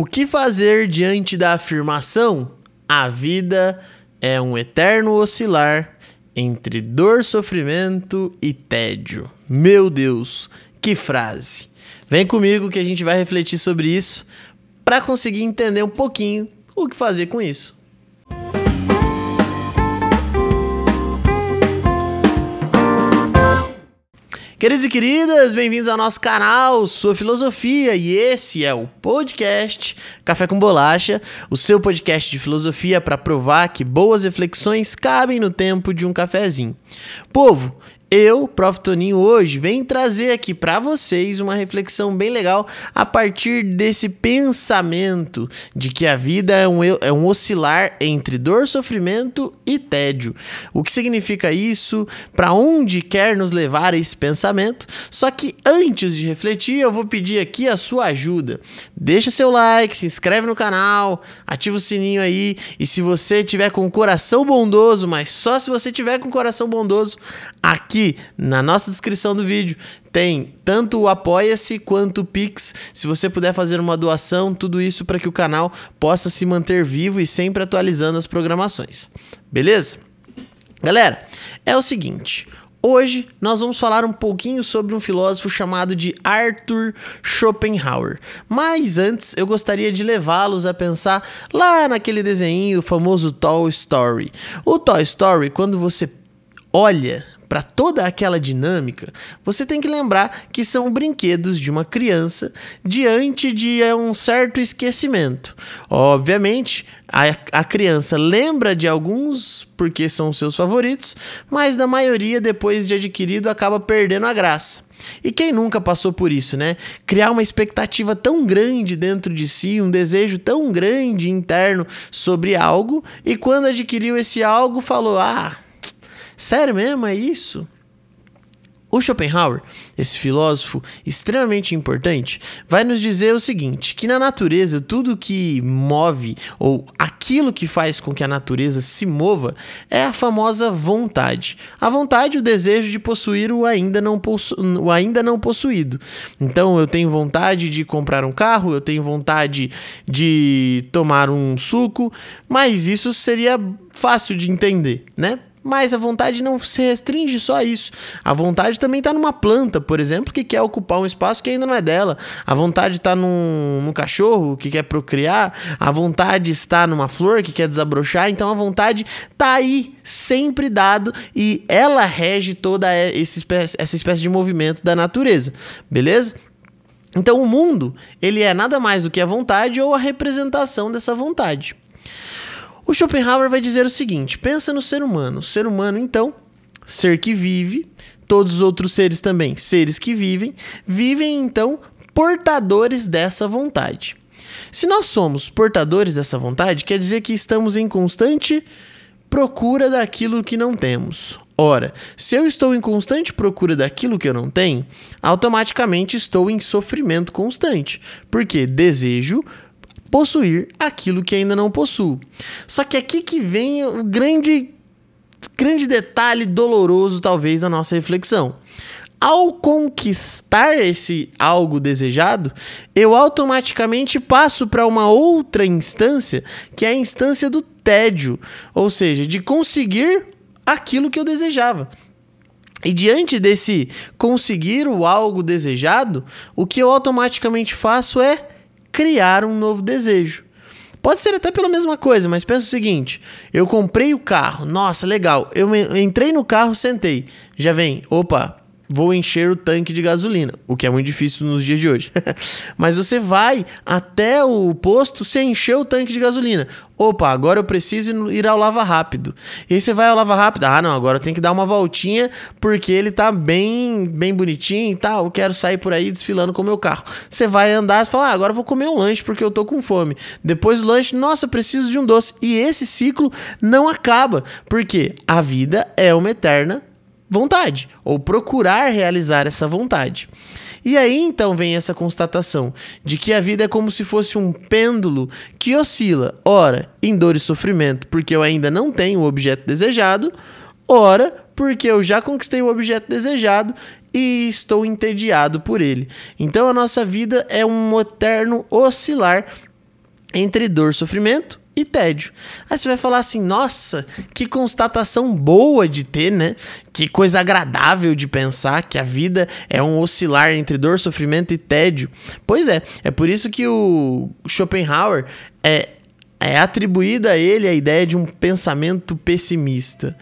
O que fazer diante da afirmação? A vida é um eterno oscilar entre dor, sofrimento e tédio. Meu Deus, que frase! Vem comigo que a gente vai refletir sobre isso para conseguir entender um pouquinho o que fazer com isso. Queridos e queridas, bem-vindos ao nosso canal Sua Filosofia e esse é o podcast Café com Bolacha, o seu podcast de filosofia para provar que boas reflexões cabem no tempo de um cafezinho. Povo, eu, Prof. Toninho, hoje venho trazer aqui para vocês uma reflexão bem legal a partir desse pensamento de que a vida é um, é um oscilar entre dor, sofrimento e tédio. O que significa isso? Para onde quer nos levar esse pensamento? Só que antes de refletir, eu vou pedir aqui a sua ajuda. Deixa seu like, se inscreve no canal, ativa o sininho aí e se você tiver com o coração bondoso, mas só se você tiver com o coração bondoso, aqui na nossa descrição do vídeo tem tanto o Apoia-se quanto o Pix. Se você puder fazer uma doação, tudo isso para que o canal possa se manter vivo e sempre atualizando as programações. Beleza? Galera, é o seguinte. Hoje nós vamos falar um pouquinho sobre um filósofo chamado de Arthur Schopenhauer. Mas antes eu gostaria de levá-los a pensar lá naquele desenho famoso Toy Story. O Toy Story, quando você olha para toda aquela dinâmica, você tem que lembrar que são brinquedos de uma criança diante de é, um certo esquecimento. Obviamente, a, a criança lembra de alguns porque são seus favoritos, mas da maioria, depois de adquirido, acaba perdendo a graça. E quem nunca passou por isso, né? Criar uma expectativa tão grande dentro de si, um desejo tão grande interno sobre algo, e quando adquiriu esse algo, falou: Ah, Sério mesmo, é isso? O Schopenhauer, esse filósofo extremamente importante, vai nos dizer o seguinte: que na natureza tudo que move ou aquilo que faz com que a natureza se mova é a famosa vontade. A vontade, o desejo de possuir o ainda não, possu o ainda não possuído. Então eu tenho vontade de comprar um carro, eu tenho vontade de tomar um suco, mas isso seria fácil de entender, né? Mas a vontade não se restringe só a isso. A vontade também está numa planta, por exemplo, que quer ocupar um espaço que ainda não é dela. A vontade está num, num cachorro que quer procriar. A vontade está numa flor que quer desabrochar. Então a vontade está aí, sempre dado, e ela rege toda essa espécie, essa espécie de movimento da natureza. Beleza? Então o mundo, ele é nada mais do que a vontade ou a representação dessa vontade. O Schopenhauer vai dizer o seguinte: pensa no ser humano. O ser humano, então, ser que vive, todos os outros seres também, seres que vivem, vivem então portadores dessa vontade. Se nós somos portadores dessa vontade, quer dizer que estamos em constante procura daquilo que não temos. Ora, se eu estou em constante procura daquilo que eu não tenho, automaticamente estou em sofrimento constante, porque desejo possuir aquilo que ainda não possuo. Só que aqui que vem o grande grande detalhe doloroso talvez da nossa reflexão. Ao conquistar esse algo desejado, eu automaticamente passo para uma outra instância, que é a instância do tédio, ou seja, de conseguir aquilo que eu desejava. E diante desse conseguir o algo desejado, o que eu automaticamente faço é criar um novo desejo. Pode ser até pela mesma coisa, mas pensa o seguinte: eu comprei o carro, nossa, legal. Eu entrei no carro, sentei. Já vem, opa, vou encher o tanque de gasolina, o que é muito difícil nos dias de hoje. Mas você vai até o posto, você encheu o tanque de gasolina. Opa, agora eu preciso ir ao lava rápido. E aí você vai ao lava rápido. Ah, não, agora tem que dar uma voltinha porque ele tá bem, bem bonitinho e tal. Eu quero sair por aí desfilando com o meu carro. Você vai andar e fala: ah, agora eu vou comer um lanche porque eu tô com fome. Depois do lanche, nossa, preciso de um doce. E esse ciclo não acaba, porque a vida é uma eterna vontade, ou procurar realizar essa vontade. E aí então vem essa constatação de que a vida é como se fosse um pêndulo que oscila, ora em dor e sofrimento, porque eu ainda não tenho o objeto desejado, ora porque eu já conquistei o objeto desejado e estou entediado por ele. Então a nossa vida é um eterno oscilar entre dor, sofrimento e tédio. Aí você vai falar assim: nossa, que constatação boa de ter, né? Que coisa agradável de pensar que a vida é um oscilar entre dor, sofrimento e tédio. Pois é, é por isso que o Schopenhauer é, é atribuída a ele a ideia de um pensamento pessimista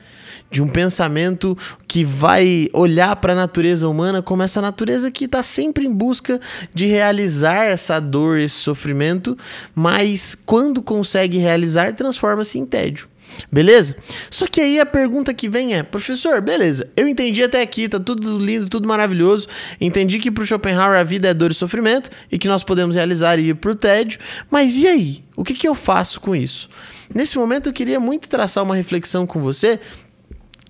de um pensamento que vai olhar para a natureza humana como essa natureza que está sempre em busca de realizar essa dor, esse sofrimento, mas quando consegue realizar, transforma-se em tédio. Beleza? Só que aí a pergunta que vem é, professor, beleza, eu entendi até aqui, tá tudo lindo, tudo maravilhoso. Entendi que pro Schopenhauer a vida é dor e sofrimento e que nós podemos realizar e ir pro tédio, mas e aí? O que, que eu faço com isso? Nesse momento eu queria muito traçar uma reflexão com você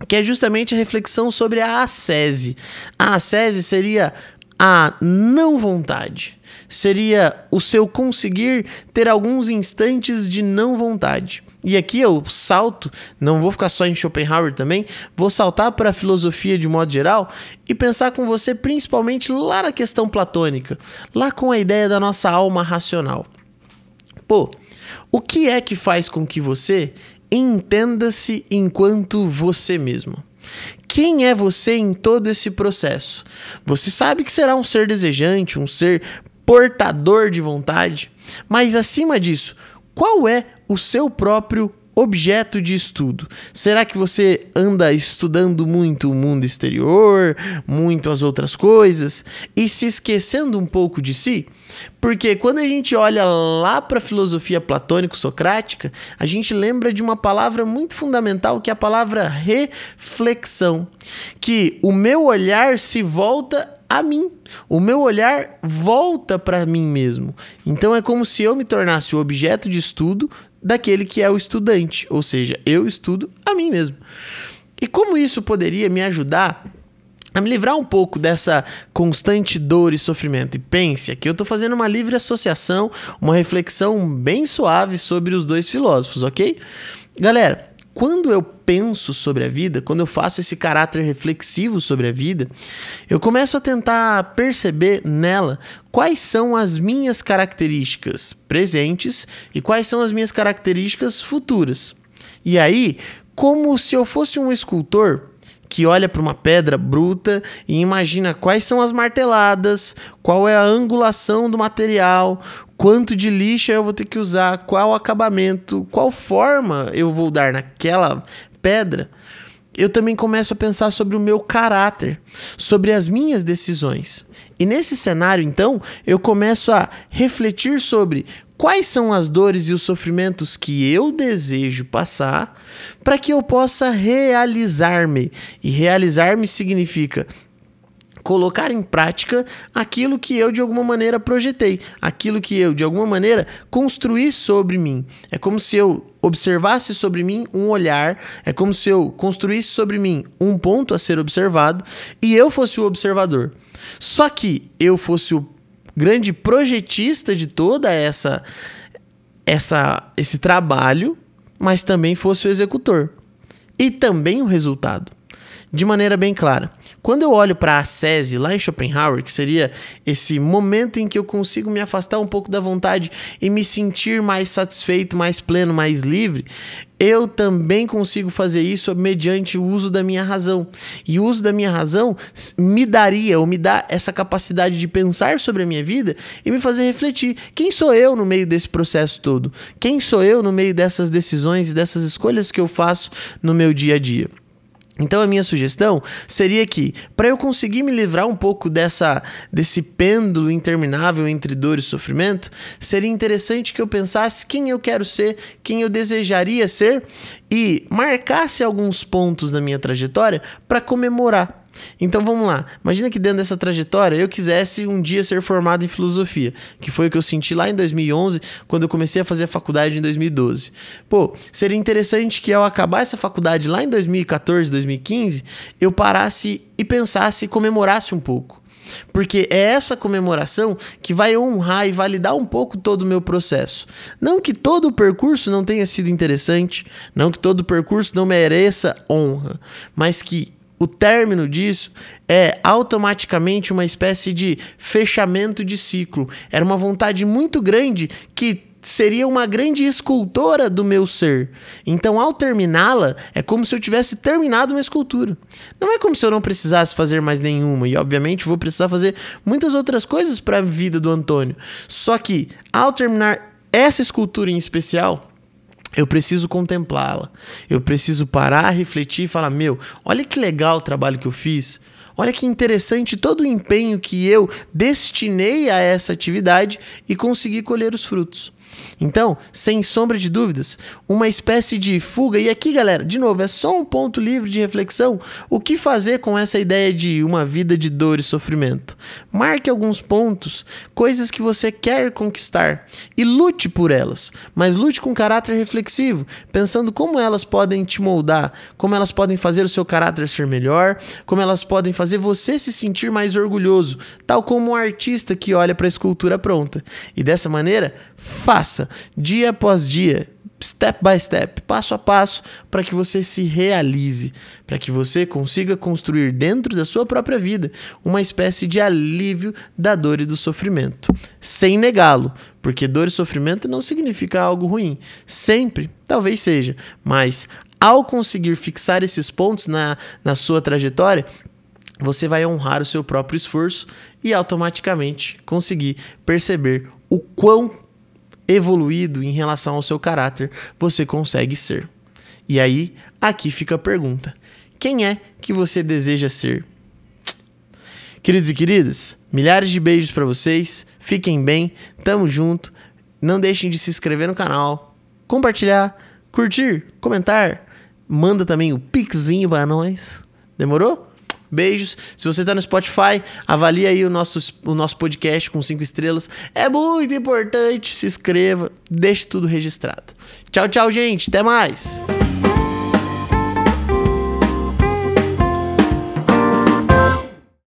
que é justamente a reflexão sobre a ascese. A ascese seria a não vontade. Seria o seu conseguir ter alguns instantes de não vontade. E aqui eu salto, não vou ficar só em Schopenhauer também, vou saltar para a filosofia de modo geral e pensar com você principalmente lá na questão platônica, lá com a ideia da nossa alma racional. Pô, o que é que faz com que você entenda-se enquanto você mesmo. Quem é você em todo esse processo? Você sabe que será um ser desejante, um ser portador de vontade, mas acima disso, qual é o seu próprio objeto de estudo? Será que você anda estudando muito o mundo exterior, muito as outras coisas e se esquecendo um pouco de si? Porque quando a gente olha lá para a filosofia platônico-socrática, a gente lembra de uma palavra muito fundamental que é a palavra reflexão, que o meu olhar se volta a mim. O meu olhar volta para mim mesmo. Então é como se eu me tornasse o objeto de estudo daquele que é o estudante, ou seja, eu estudo a mim mesmo. E como isso poderia me ajudar a me livrar um pouco dessa constante dor e sofrimento. E pense, aqui eu estou fazendo uma livre associação, uma reflexão bem suave sobre os dois filósofos, ok? Galera, quando eu penso sobre a vida, quando eu faço esse caráter reflexivo sobre a vida, eu começo a tentar perceber nela quais são as minhas características presentes e quais são as minhas características futuras. E aí, como se eu fosse um escultor, que olha para uma pedra bruta e imagina quais são as marteladas, qual é a angulação do material, quanto de lixa eu vou ter que usar, qual acabamento, qual forma eu vou dar naquela pedra. Eu também começo a pensar sobre o meu caráter, sobre as minhas decisões. E nesse cenário, então, eu começo a refletir sobre quais são as dores e os sofrimentos que eu desejo passar para que eu possa realizar-me. E realizar-me significa colocar em prática aquilo que eu de alguma maneira projetei, aquilo que eu de alguma maneira construí sobre mim. É como se eu observasse sobre mim um olhar, é como se eu construísse sobre mim um ponto a ser observado e eu fosse o observador. Só que eu fosse o grande projetista de toda essa essa esse trabalho, mas também fosse o executor e também o resultado. De maneira bem clara. Quando eu olho para a SESI lá em Schopenhauer, que seria esse momento em que eu consigo me afastar um pouco da vontade e me sentir mais satisfeito, mais pleno, mais livre, eu também consigo fazer isso mediante o uso da minha razão. E o uso da minha razão me daria, ou me dá essa capacidade de pensar sobre a minha vida e me fazer refletir. Quem sou eu no meio desse processo todo? Quem sou eu no meio dessas decisões e dessas escolhas que eu faço no meu dia a dia? Então a minha sugestão seria que, para eu conseguir me livrar um pouco dessa desse pêndulo interminável entre dor e sofrimento, seria interessante que eu pensasse quem eu quero ser, quem eu desejaria ser e marcasse alguns pontos na minha trajetória para comemorar então vamos lá. Imagina que dentro dessa trajetória eu quisesse um dia ser formado em filosofia, que foi o que eu senti lá em 2011, quando eu comecei a fazer a faculdade em 2012. Pô, seria interessante que ao acabar essa faculdade lá em 2014, 2015, eu parasse e pensasse e comemorasse um pouco. Porque é essa comemoração que vai honrar e validar um pouco todo o meu processo. Não que todo o percurso não tenha sido interessante, não que todo o percurso não mereça honra, mas que o término disso é automaticamente uma espécie de fechamento de ciclo. Era uma vontade muito grande que seria uma grande escultora do meu ser. Então, ao terminá-la, é como se eu tivesse terminado uma escultura. Não é como se eu não precisasse fazer mais nenhuma, e obviamente vou precisar fazer muitas outras coisas para a vida do Antônio. Só que, ao terminar essa escultura em especial, eu preciso contemplá-la. Eu preciso parar, refletir e falar: meu, olha que legal o trabalho que eu fiz. Olha que interessante todo o empenho que eu destinei a essa atividade e consegui colher os frutos. Então, sem sombra de dúvidas, uma espécie de fuga. E aqui, galera, de novo, é só um ponto livre de reflexão. O que fazer com essa ideia de uma vida de dor e sofrimento? Marque alguns pontos, coisas que você quer conquistar e lute por elas, mas lute com caráter reflexivo, pensando como elas podem te moldar, como elas podem fazer o seu caráter ser melhor, como elas podem fazer você se sentir mais orgulhoso, tal como um artista que olha para a escultura pronta. E dessa maneira, faça dia após dia, step by step, passo a passo, para que você se realize, para que você consiga construir dentro da sua própria vida uma espécie de alívio da dor e do sofrimento, sem negá-lo, porque dor e sofrimento não significa algo ruim, sempre, talvez seja, mas ao conseguir fixar esses pontos na, na sua trajetória, você vai honrar o seu próprio esforço e automaticamente conseguir perceber o quão evoluído em relação ao seu caráter você consegue ser. E aí, aqui fica a pergunta: quem é que você deseja ser? Queridos e queridas, milhares de beijos para vocês. Fiquem bem, tamo junto. Não deixem de se inscrever no canal, compartilhar, curtir, comentar. Manda também o pixinho para nós. Demorou? Beijos. Se você está no Spotify, avalie aí o nosso, o nosso podcast com cinco estrelas. É muito importante. Se inscreva, deixe tudo registrado. Tchau, tchau, gente. Até mais.